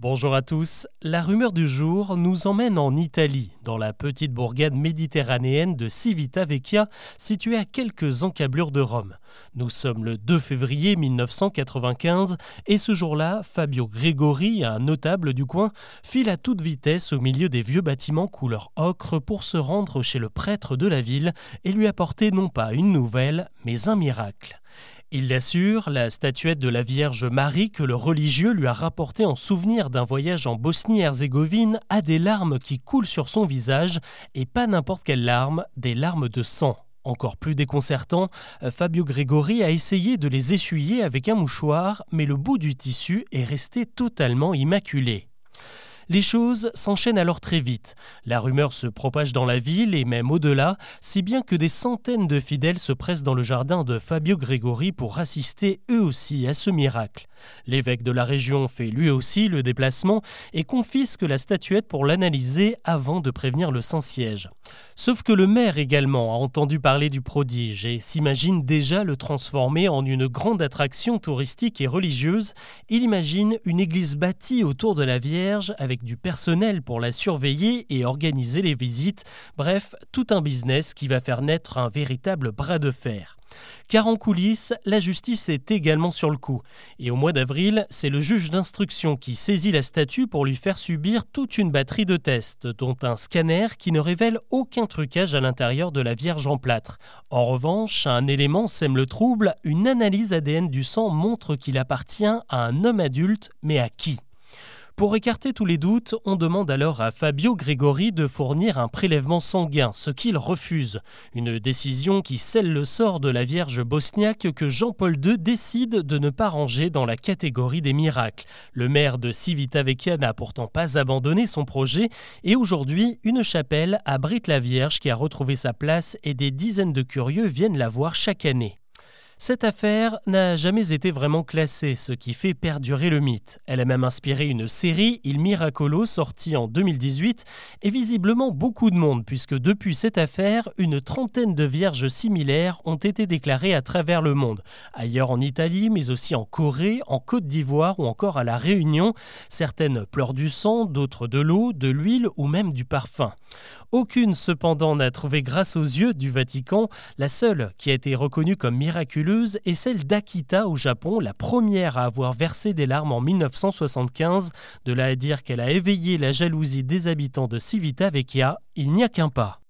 Bonjour à tous. La rumeur du jour nous emmène en Italie, dans la petite bourgade méditerranéenne de Civita Vecchia, située à quelques encablures de Rome. Nous sommes le 2 février 1995 et ce jour-là, Fabio Gregori, un notable du coin, file à toute vitesse au milieu des vieux bâtiments couleur ocre pour se rendre chez le prêtre de la ville et lui apporter non pas une nouvelle, mais un miracle. Il l'assure, la statuette de la Vierge Marie que le religieux lui a rapportée en souvenir d'un voyage en Bosnie-Herzégovine a des larmes qui coulent sur son visage, et pas n'importe quelles larmes, des larmes de sang. Encore plus déconcertant, Fabio Gregori a essayé de les essuyer avec un mouchoir, mais le bout du tissu est resté totalement immaculé. Les choses s'enchaînent alors très vite. La rumeur se propage dans la ville et même au-delà, si bien que des centaines de fidèles se pressent dans le jardin de Fabio Gregori pour assister eux aussi à ce miracle. L'évêque de la région fait lui aussi le déplacement et confisque la statuette pour l'analyser avant de prévenir le Saint-Siège. Sauf que le maire également a entendu parler du prodige et s'imagine déjà le transformer en une grande attraction touristique et religieuse. Il imagine une église bâtie autour de la Vierge avec du personnel pour la surveiller et organiser les visites. Bref, tout un business qui va faire naître un véritable bras de fer. Car en coulisses, la justice est également sur le coup. Et au mois d'avril, c'est le juge d'instruction qui saisit la statue pour lui faire subir toute une batterie de tests, dont un scanner qui ne révèle aucun trucage à l'intérieur de la Vierge en plâtre. En revanche, un élément sème le trouble, une analyse ADN du sang montre qu'il appartient à un homme adulte, mais à qui? Pour écarter tous les doutes, on demande alors à Fabio Gregori de fournir un prélèvement sanguin, ce qu'il refuse. Une décision qui scelle le sort de la Vierge bosniaque que Jean-Paul II décide de ne pas ranger dans la catégorie des miracles. Le maire de Civitavecchia n'a pourtant pas abandonné son projet et aujourd'hui, une chapelle abrite la Vierge qui a retrouvé sa place et des dizaines de curieux viennent la voir chaque année. Cette affaire n'a jamais été vraiment classée, ce qui fait perdurer le mythe. Elle a même inspiré une série, Il Miracolo, sortie en 2018, et visiblement beaucoup de monde, puisque depuis cette affaire, une trentaine de vierges similaires ont été déclarées à travers le monde, ailleurs en Italie, mais aussi en Corée, en Côte d'Ivoire ou encore à La Réunion. Certaines pleurent du sang, d'autres de l'eau, de l'huile ou même du parfum. Aucune cependant n'a trouvé grâce aux yeux du Vatican, la seule qui a été reconnue comme miraculeuse est celle d'Akita au Japon, la première à avoir versé des larmes en 1975. De là à dire qu'elle a éveillé la jalousie des habitants de Civita Vecchia, il n'y a qu'un pas.